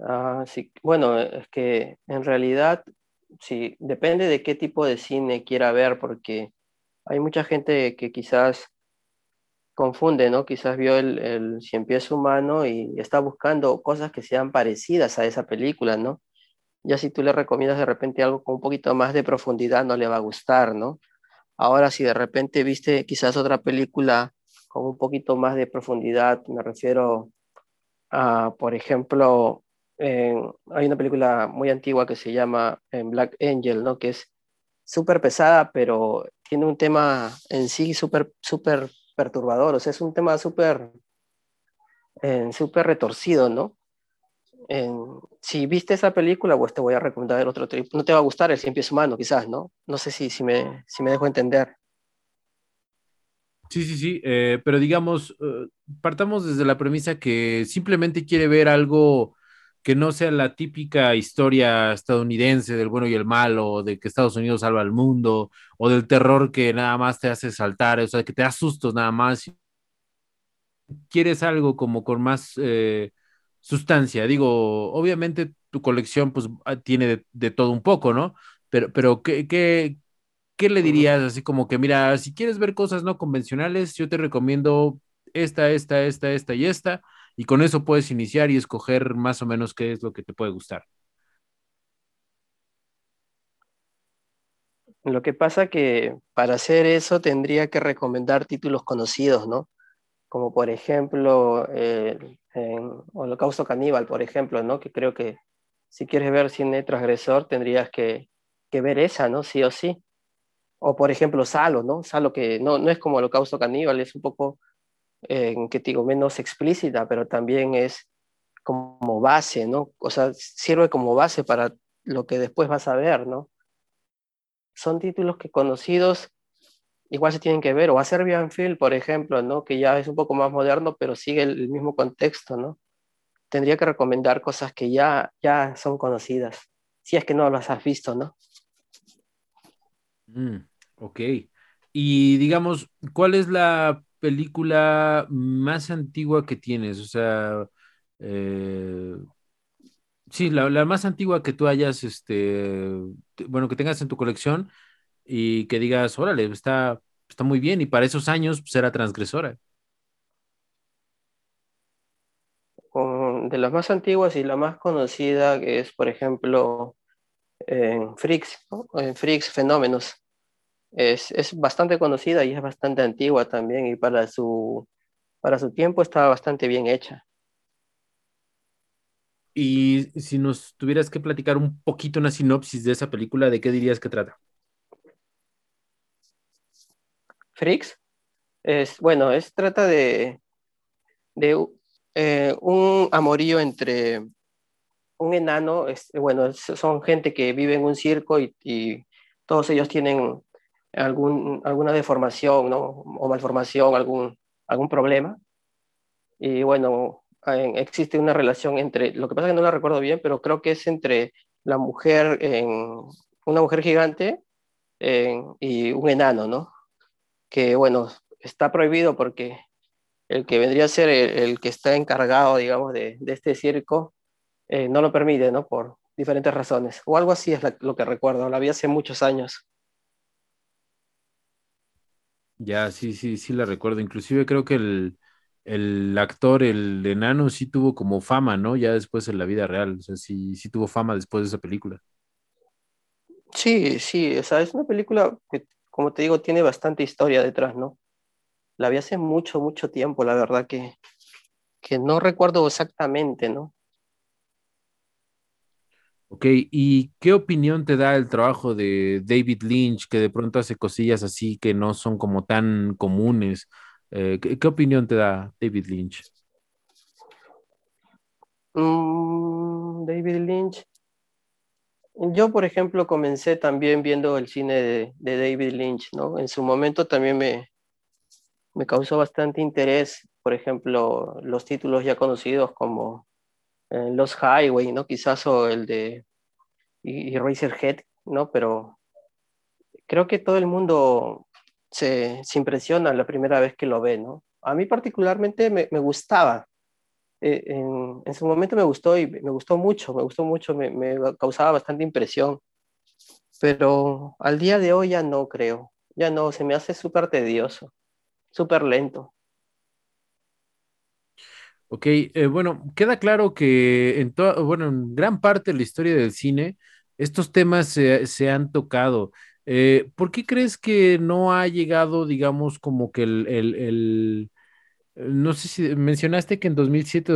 Ah, sí, bueno, es que en realidad sí, depende de qué tipo de cine quiera ver, porque hay mucha gente que quizás confunde, ¿no? Quizás vio el, el Cien Pies Humano y está buscando cosas que sean parecidas a esa película, ¿no? Ya si tú le recomiendas de repente algo con un poquito más de profundidad, no le va a gustar, ¿no? Ahora, si de repente viste quizás otra película con un poquito más de profundidad, me refiero a, por ejemplo, hay una película muy antigua que se llama Black Angel, ¿no? Que es súper pesada, pero tiene un tema en sí súper súper perturbador, o sea, es un tema súper súper retorcido, ¿no? si viste esa película, pues te voy a recomendar el otro trip. No te va a gustar el Cien Pies Humano, quizás, ¿no? No sé si, si, me, si me dejo entender. Sí, sí, sí, eh, pero digamos, eh, partamos desde la premisa que simplemente quiere ver algo que no sea la típica historia estadounidense del bueno y el malo, de que Estados Unidos salva al mundo, o del terror que nada más te hace saltar, o sea, que te da nada más. Quieres algo como con más eh, sustancia. Digo, obviamente tu colección pues ah, tiene de, todo un poco, ¿no? Pero, pero ¿qué, qué, qué le dirías así como que, mira, si quieres ver cosas no convencionales, yo te recomiendo esta, esta, esta, esta y esta y con eso puedes iniciar y escoger más o menos qué es lo que te puede gustar. Lo que pasa que para hacer eso tendría que recomendar títulos conocidos, ¿no? Como por ejemplo eh, Holocausto Caníbal, por ejemplo, ¿no? Que creo que si quieres ver cine transgresor tendrías que, que ver esa, ¿no? Sí o sí. O por ejemplo Salo, ¿no? Salo que no, no es como Holocausto Caníbal, es un poco en que digo menos explícita, pero también es como base, ¿no? O sea, sirve como base para lo que después vas a ver, ¿no? Son títulos que conocidos igual se tienen que ver, o a Serbian Film, por ejemplo, ¿no? Que ya es un poco más moderno, pero sigue el, mismo contexto, ¿no? Tendría que recomendar cosas que ya, ya son conocidas, si es que no las has visto, ¿no? Mm, ok. Y digamos, ¿cuál es la película más antigua que tienes? O sea, eh, sí, la, más antigua que tú hayas, este, bueno, que tengas en tu colección y que digas, órale, está, está muy bien y para esos años pues, transgresora. de las más antiguas y la más conocida es, por ejemplo, en Freaks, en Freaks Fenómenos. Es, es, bastante conocida y es bastante antigua también y para su, para su tiempo estaba bastante bien hecha. Y si nos tuvieras que platicar un poquito una sinopsis de esa película, ¿de qué dirías que trata? Freaks, es, bueno, es, trata de, de eh, un amorío entre un enano, es, bueno, son gente que vive en un circo y, y todos ellos tienen algún, alguna deformación, ¿no? O malformación, algún, algún problema. Y bueno, existe una relación entre, lo que pasa es que no la recuerdo bien, pero creo que es entre la mujer, en, una mujer gigante y un enano, ¿no? Que bueno, está prohibido porque el que vendría a ser el, que está encargado, digamos, de, de este circo, eh, no lo permite, ¿no? Por diferentes razones. O algo así es lo que recuerdo, la vi hace muchos años. Ya, sí, sí, sí la recuerdo. Inclusive creo que el, el actor, el enano, sí tuvo como fama, ¿no? Ya después en la vida real. O sea, sí, sí tuvo fama después de esa película. Sí, sí, o sea, es una película que, como te digo, tiene bastante historia detrás, ¿no? La vi hace mucho, mucho tiempo, la verdad que, que no recuerdo exactamente, ¿no? Ok, ¿y qué opinión te da el trabajo de David Lynch, que de pronto hace cosillas así que no son como tan comunes? Eh, ¿qué, opinión te da David Lynch? Mm, David Lynch. Yo, por ejemplo, comencé también viendo el cine de, David Lynch, ¿no? En su momento también me, me causó bastante interés, por ejemplo, los títulos ya conocidos como Los Highway, ¿no? Quizás o el de y, Razorhead, ¿no? Pero creo que todo el mundo se, se, impresiona la primera vez que lo ve, ¿no? A mí particularmente me, me gustaba. Eh, en, en, su momento me gustó y me gustó mucho, me gustó mucho, me, me causaba bastante impresión. Pero al día de hoy ya no creo, ya no, se me hace súper tedioso, súper lento. Ok, eh, bueno, queda claro que en bueno, en gran parte de la historia del cine, estos temas se, han tocado. Eh, ¿Por qué crees que no ha llegado, digamos, como que el, no sé si mencionaste que en 2007,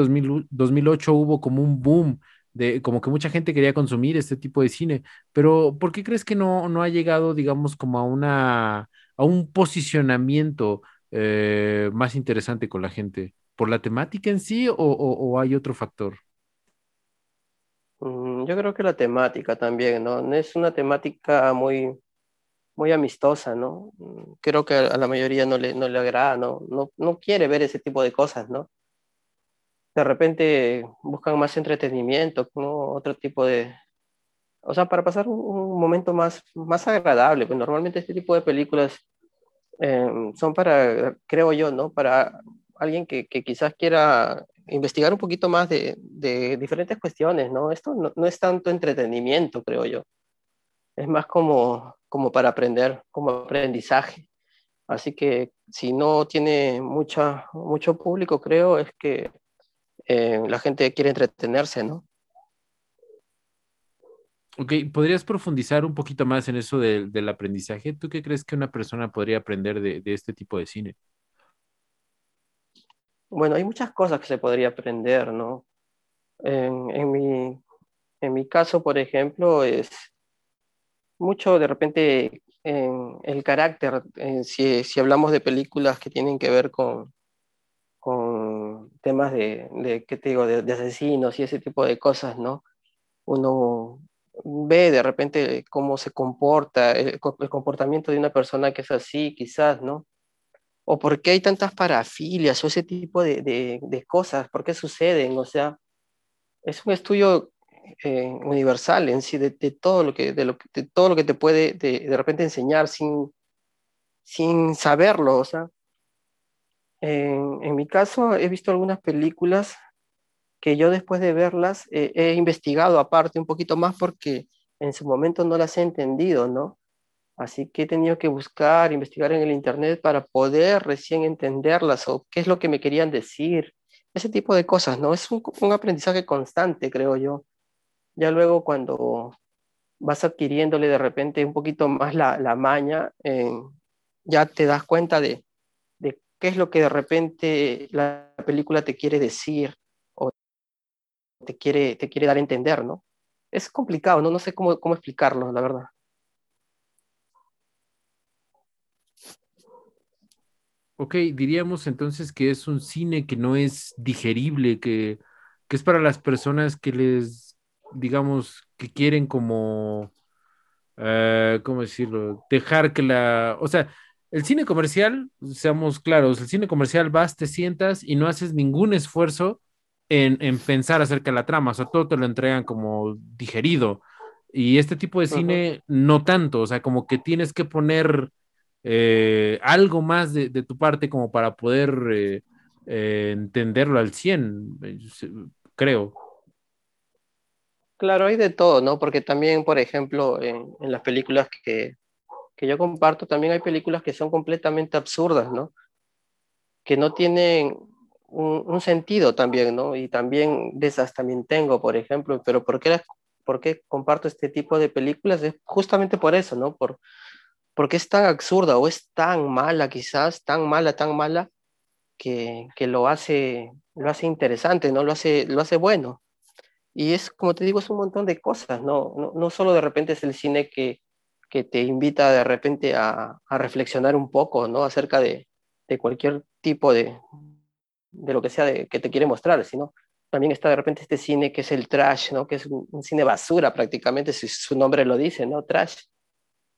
2008 hubo como un boom de como que mucha gente quería consumir este tipo de cine, pero ¿por qué crees que no, no ha llegado, digamos, como a una, a un posicionamiento eh, más interesante con la gente? ¿Por la temática en sí o, hay otro factor? Mm, yo creo que la temática también, ¿no? Es una temática muy, muy amistosa, ¿no? Mm, creo que a la mayoría no le, no le agrada, ¿no? ¿no? No quiere ver ese tipo de cosas, ¿no? De repente buscan más entretenimiento, ¿no? Otro tipo de... O sea, para pasar un, momento más, más agradable. Pues normalmente este tipo de películas em, son para, creo yo, ¿no? Para alguien que, quizás quiera investigar un poquito más de, diferentes cuestiones, ¿no? Esto no, es tanto entretenimiento, creo yo. Es más como, como para aprender, como aprendizaje. Así que si no tiene mucha, mucho público, creo, es que eh, la gente quiere entretenerse, ¿no? Ok, ¿podrías profundizar un poquito más en eso del aprendizaje? ¿Tú qué crees que una persona podría aprender de este tipo de cine? Bueno, hay muchas cosas que se podría aprender, ¿no? En, en, mi, en mi caso, por ejemplo, es mucho de repente en el carácter, si, si, hablamos de películas que tienen que ver con, con temas de, de ¿qué te digo?, de, asesinos y ese tipo de cosas, ¿no? Uno ve de repente cómo se comporta, el comportamiento de una persona que es así, quizás, ¿no? O por qué hay tantas parafilias o ese tipo de, de, cosas, por qué suceden, o sea, es un estudio eh, universal en sí de, todo lo que, de, todo lo que te puede de, repente enseñar sin, sin saberlo, o sea, en, en, mi caso he visto algunas películas que yo después de verlas eh, he investigado aparte un poquito más porque en su momento no las he entendido, ¿no? Así que he tenido que buscar, investigar en el Internet para poder recién entenderlas o qué es lo que me querían decir, ese tipo de cosas, ¿no? Es un, aprendizaje constante, creo yo. Ya luego cuando vas adquiriéndole de repente un poquito más la, la maña, ya te das cuenta de, de, qué es lo que de repente la película te quiere decir o te quiere, te quiere dar a entender, ¿no? Es complicado, ¿no? No sé cómo, cómo explicarlo, la verdad. Ok, diríamos entonces que es un cine que no es digerible, que, es para las personas que les, digamos, que quieren como, uh, ¿cómo decirlo? Dejar que la, o sea, el cine comercial, seamos claros, el cine comercial vas, te sientas y no haces ningún esfuerzo en, en pensar acerca de la trama, o sea, todo te lo entregan como digerido. Y este tipo de cine, no tanto, o sea, como que tienes que poner eh, algo más de, tu parte como para poder eh, eh, entenderlo al 100, creo. Claro, hay de todo, ¿no? Porque también, por ejemplo, en, las películas que, yo comparto, también hay películas que son completamente absurdas, ¿no? Que no tienen un, sentido también, ¿no? Y también de esas también tengo, por ejemplo, pero ¿por qué, ¿por qué comparto este tipo de películas? Es justamente por eso, ¿no? Por, porque es tan absurda o es tan mala quizás, tan mala, tan mala, que, que, lo, hace, lo hace interesante, ¿no? Lo hace, lo hace bueno. Y es, como te digo, es un montón de cosas, ¿no? No, no solo de repente es el cine que, que te invita de repente a, a, reflexionar un poco, ¿no? Acerca de, de cualquier tipo de, de lo que sea de, que te quiere mostrar, sino también está de repente este cine que es el trash, ¿no? Que es un, un cine basura prácticamente, si su nombre lo dice, ¿no? Trash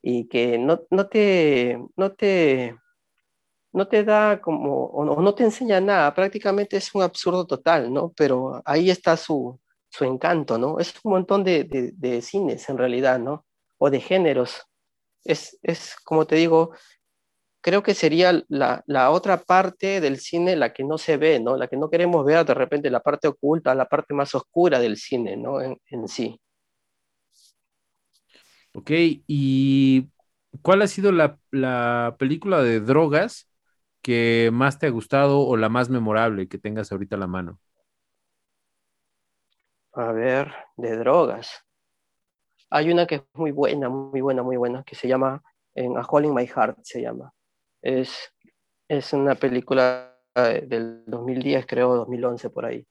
y que no, no, te, no, te, no te da como, o no, te enseña nada, prácticamente es un absurdo total, ¿no? Pero ahí está su, su encanto, ¿no? Es un montón de, de, cines en realidad, ¿no? O de géneros. Es, es, como te digo, creo que sería la, la, otra parte del cine la que no se ve, ¿no? La que no queremos ver de repente, la parte oculta, la parte más oscura del cine, ¿no? En, en sí. Ok, ¿y cuál ha sido la, película de drogas que más te ha gustado o la más memorable que tengas ahorita a la mano? A ver, de drogas. Hay una que es muy buena, muy buena, muy buena, que se llama en A Hole in My Heart, se llama. Es, es una película eh, del 2010, creo, 2011 por ahí.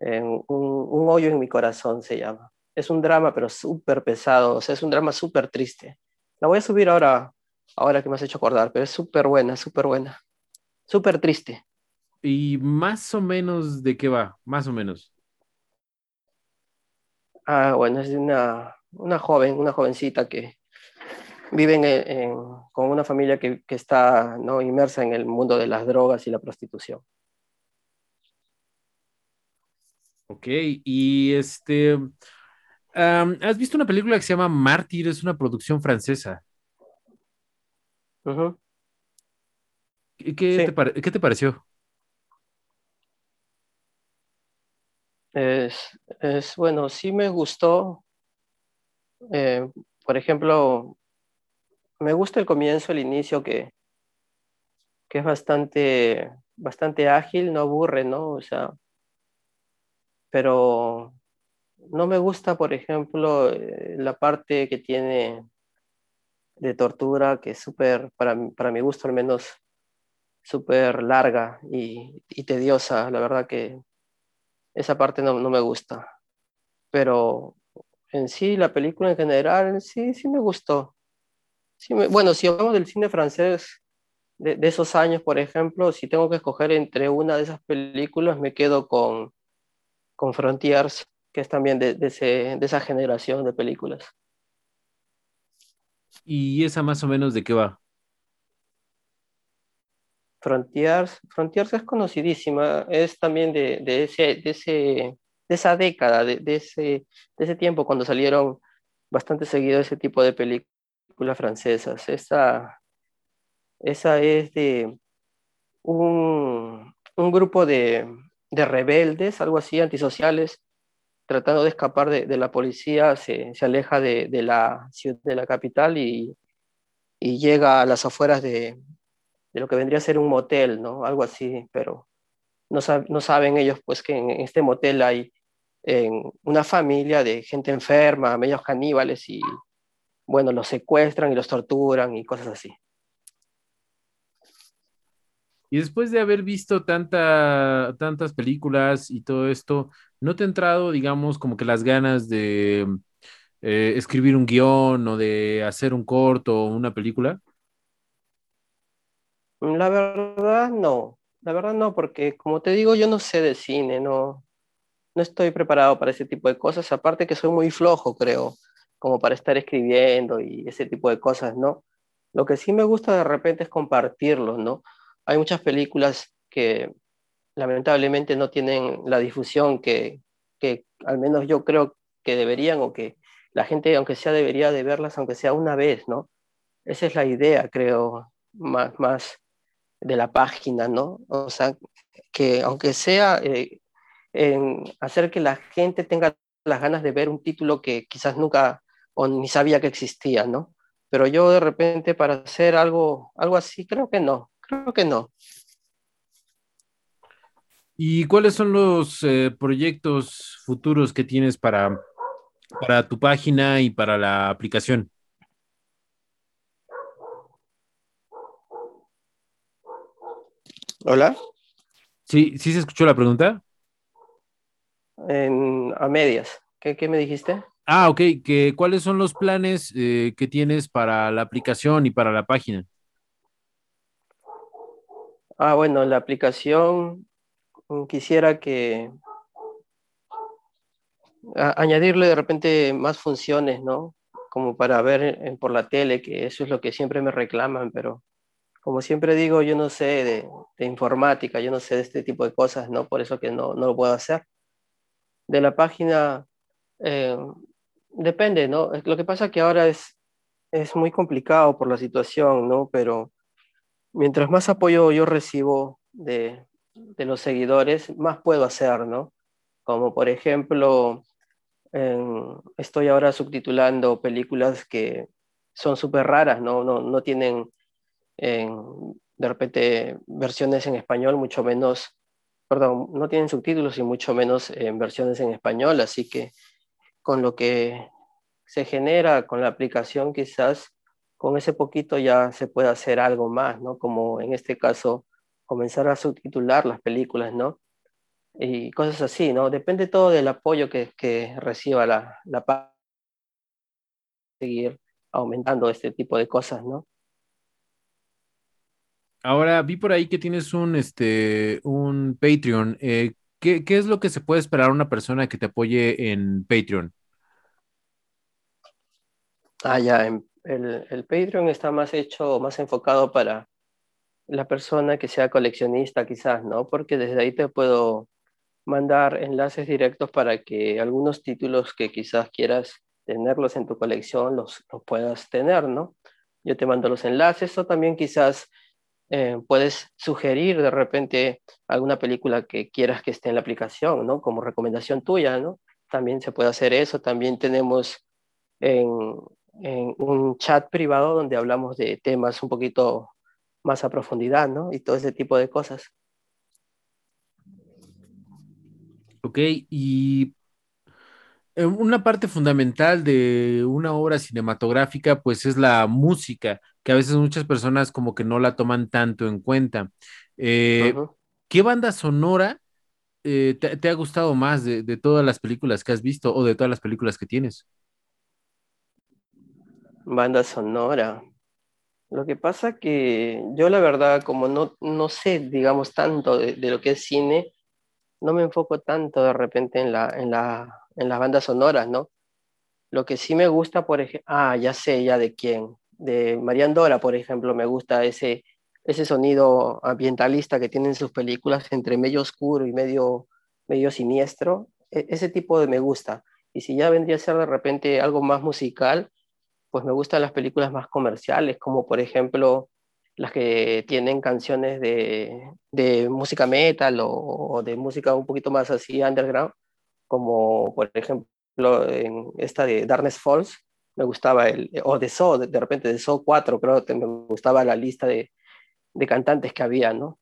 un, un hoyo en mi corazón se llama es un drama, pero súper pesado, o sea, es un drama súper triste. La voy a subir ahora, ahora que me has hecho acordar, pero es súper buena, súper buena, súper triste. ¿Y más o menos de qué va? Más o menos. Ah, bueno, es de una, una joven, una jovencita que vive con una familia que, que está ¿no? inmersa en el mundo de las drogas y la prostitución. Ok, y este, ¿Has visto una película que se llama Mártir? Es una producción francesa. ¿Qué, te pareció? Es, bueno, sí me gustó. Eh, por ejemplo, me gusta el comienzo, el inicio, que, que es bastante, bastante ágil, no aburre, ¿no? O sea, pero no me gusta, por ejemplo, eh, la parte que tiene de tortura, que es súper, para, para, mi gusto al menos, súper larga y, tediosa. La verdad que esa parte no, me gusta. Pero en sí, la película en general, sí, sí me gustó. Bueno, si hablamos del cine francés de, de, esos años, por ejemplo, si tengo que escoger entre una de esas películas, me quedo con, con Frontiers que es también de, esa generación de películas. ¿Y esa más o menos de qué va? Frontiers, Frontiers es conocidísima, es también de, ese, ese, de esa década, de, ese, de ese tiempo cuando salieron bastante seguido ese tipo de películas francesas. Esa, esa es de un, un grupo de, de, rebeldes, algo así, antisociales, tratando de escapar de, la policía, se, aleja de, la ciudad, de la capital y, llega a las afueras de, lo que vendría a ser un motel, ¿no? Algo así, pero no, saben ellos pues que en este motel hay una familia de gente enferma, medios caníbales y bueno, los secuestran y los torturan y cosas así. Y después de haber visto tanta, tantas películas y todo esto, ¿no te ha entrado, digamos, como que las ganas de eh, escribir un guion o de hacer un corto o una película? La verdad, no. La verdad, no, porque como te digo, yo no sé de cine, no, no estoy preparado para ese tipo de cosas. Aparte que soy muy flojo, creo, como para estar escribiendo y ese tipo de cosas, ¿no? Lo que sí me gusta de repente es compartirlo, ¿no? Hay muchas películas que lamentablemente no tienen la difusión que, que al menos yo creo que deberían o que la gente, aunque sea, debería de verlas, aunque sea una vez, ¿no? Esa es la idea, creo, más, más de la página, ¿no? O sea, que aunque sea eh, hacer que la gente tenga las ganas de ver un título que quizás nunca o ni sabía que existía, ¿no? Pero yo de repente para hacer algo, algo así, creo que no. Creo que no. ¿Y cuáles son los eh, proyectos futuros que tienes para, para tu página y para la aplicación? Hola. Sí, sí se escuchó la pregunta. a medias. ¿Qué, me dijiste? Ah, ok. Que, ¿Cuáles son los planes eh, que tienes para la aplicación y para la página? Ah, bueno, la aplicación mm, quisiera que añadirle de repente más funciones, ¿no? Como para ver por la tele, que eso es lo que siempre me reclaman, pero como siempre digo, yo no sé de, informática, yo no sé de este tipo de cosas, ¿no? Por eso que no, no lo puedo hacer. De la página, eh, depende, ¿no? Lo que pasa que ahora es, es muy complicado por la situación, ¿no? Pero mientras más apoyo yo recibo de, los seguidores, más puedo hacer, ¿no? Como por ejemplo, estoy ahora subtitulando películas que son súper raras, ¿no? No, tienen de repente versiones en español, mucho menos, perdón, no tienen subtítulos y mucho menos en versiones en español, así que con lo que se genera con la aplicación quizás con ese poquito ya se puede hacer algo más, ¿no? Como en este caso, comenzar a subtitular las películas, ¿no? Y cosas así, ¿no? Depende todo del apoyo que, que reciba la, la seguir aumentando este tipo de cosas, ¿no? Ahora vi por ahí que tienes un, este, un Patreon. Eh, ¿qué, ¿Qué es lo que se puede esperar una persona que te apoye en Patreon? Ah, ya, en, el, el Patreon está más hecho, más enfocado para la persona que sea coleccionista quizás, ¿no? Porque desde ahí te puedo mandar enlaces directos para que algunos títulos que quizás quieras tenerlos en tu colección los, los puedas tener, ¿no? Yo te mando los enlaces o también quizás eh, puedes sugerir de repente alguna película que quieras que esté en la aplicación, ¿no? Como recomendación tuya, ¿no? También se puede hacer eso. También tenemos en, en un chat privado donde hablamos de temas un poquito más a profundidad, ¿no? Y todo ese tipo de cosas. Ok, y eh, una parte fundamental de una obra cinematográfica, pues es la música, que a veces muchas personas como que no la toman tanto en cuenta. Eh, ¿Qué banda sonora eh, te, ha gustado más de, de todas las películas que has visto o de todas las películas que tienes? Banda sonora. Lo que pasa que yo la verdad, como no, no sé, digamos, tanto de, lo que es cine, no me enfoco tanto de repente en, la, en, la, en las bandas sonoras, ¿no? Lo que sí me gusta, por ejemplo, ah, ya sé ya de quién, de Marian Dora, por ejemplo, me gusta ese, ese sonido ambientalista que tienen sus películas entre medio oscuro y medio, medio siniestro, e, ese tipo de me gusta. Y si ya vendría a ser de repente algo más musical, pues me gustan las películas más comerciales, como por ejemplo las que tienen canciones de, de música metal o, de música un poquito más así underground, como por ejemplo en esta de Darkness Falls, me gustaba el, o de So, de, repente de So 4, creo que me gustaba la lista de, de cantantes que había, ¿no?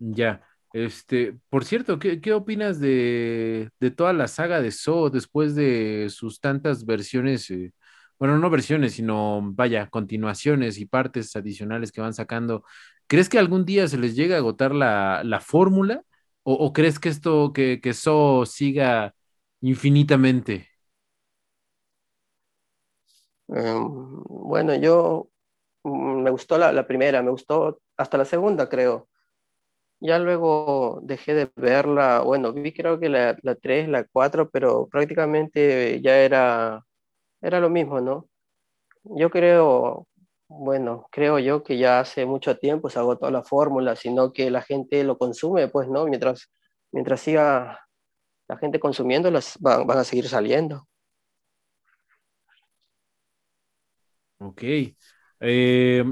Ya, este, por cierto, ¿qué, qué opinas de, de toda la saga de Saw después de sus tantas versiones, eh, bueno, no versiones, sino, vaya, continuaciones y partes adicionales que van sacando? ¿Crees que algún día se les llega a agotar la, la fórmula? ¿O, crees que esto, que, que siga infinitamente? Em, bueno, yo mm, me gustó la, la primera, me gustó hasta la segunda, creo. Ya luego dejé de verla, bueno, vi creo que la, la 3, la 4, pero prácticamente ya era, era lo mismo, ¿no? Yo creo, bueno, creo yo que ya hace mucho tiempo se agotó la fórmula, sino que la gente lo consume, pues, ¿no? Mientras, mientras siga la gente consumiendo, las van, van a seguir saliendo. Ok. Eh,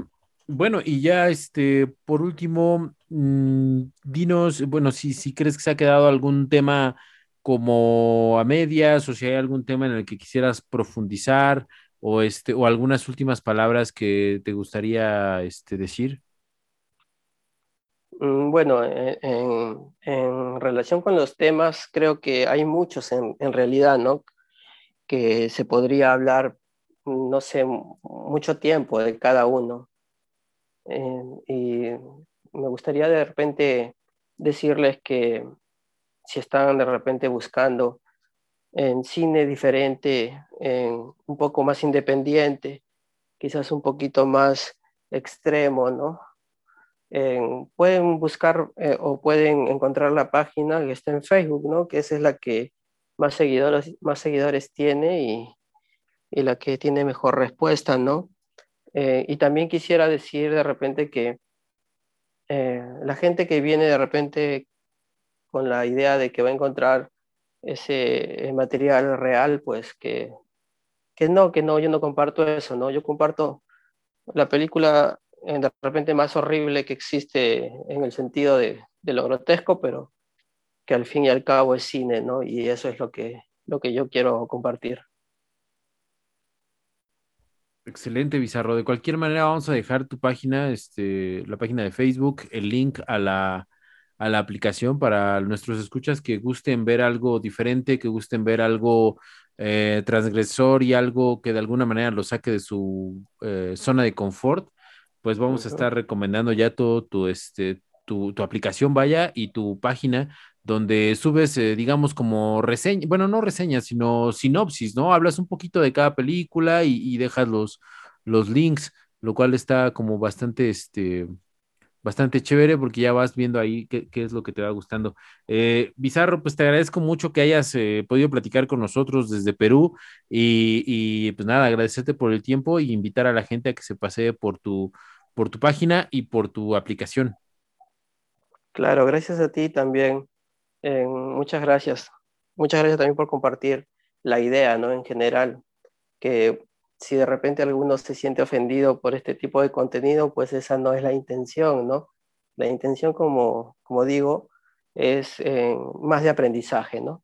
bueno, y ya este, por último, mm, dinos, bueno, si, si crees que se ha quedado algún tema como a medias, o si hay algún tema en el que quisieras profundizar, o este, o algunas últimas palabras que te gustaría este, decir. Mm, Bueno, en, en- en relación con los temas, creo que hay muchos en, en realidad, ¿no? Que se podría hablar, no sé, mu- mucho tiempo de cada uno. Eh, y me gustaría de repente decirles que si están de repente buscando en cine diferente, en un poco más independiente, quizás un poquito más extremo, ¿no? En- pueden buscar eh, o pueden encontrar la página que está en Facebook, ¿no? Que esa es la que más seguidores, más seguidores tiene y, y la que tiene mejor respuesta, ¿no? Eh, y también quisiera decir de repente que eh, la gente que viene de repente con la idea de que va a encontrar ese eh, material real, pues que, que no, que no, yo no comparto eso, ¿no? Yo comparto la película de repente más horrible que existe en el sentido de, de lo grotesco, pero que al fin y al cabo es cine, ¿no? Y eso es lo que, lo que yo quiero compartir. Excelente, Bizarro. De cualquier manera, vamos a dejar tu página, este, la página de Facebook, el link a la, a la aplicación para nuestros escuchas que gusten ver algo diferente, que gusten ver algo eh, transgresor y algo que de alguna manera lo saque de su eh, zona de confort. Pues vamos a estar recomendando ya todo tu, este, tu, tu aplicación, vaya, y tu página donde subes, eh, digamos, como reseña, bueno, no reseñas, sino sinopsis, ¿no? Hablas un poquito de cada película y, dejas los, los links, lo cual está como bastante, este, bastante chévere porque ya vas viendo ahí qué, qué es lo que te va gustando. Eh, Bizarro, pues te agradezco mucho que hayas eh, podido platicar con nosotros desde Perú y, y, pues nada, agradecerte por el tiempo y invitar a la gente a que se pasee por tu, por tu página y por tu aplicación. Claro, gracias a ti también. Muchas gracias. Muchas gracias también por compartir la idea, ¿no? En general, que si de repente alguno se siente ofendido por este tipo de contenido, pues esa no es la intención, ¿no? La intención, como, como digo, es eh, más de aprendizaje, ¿no?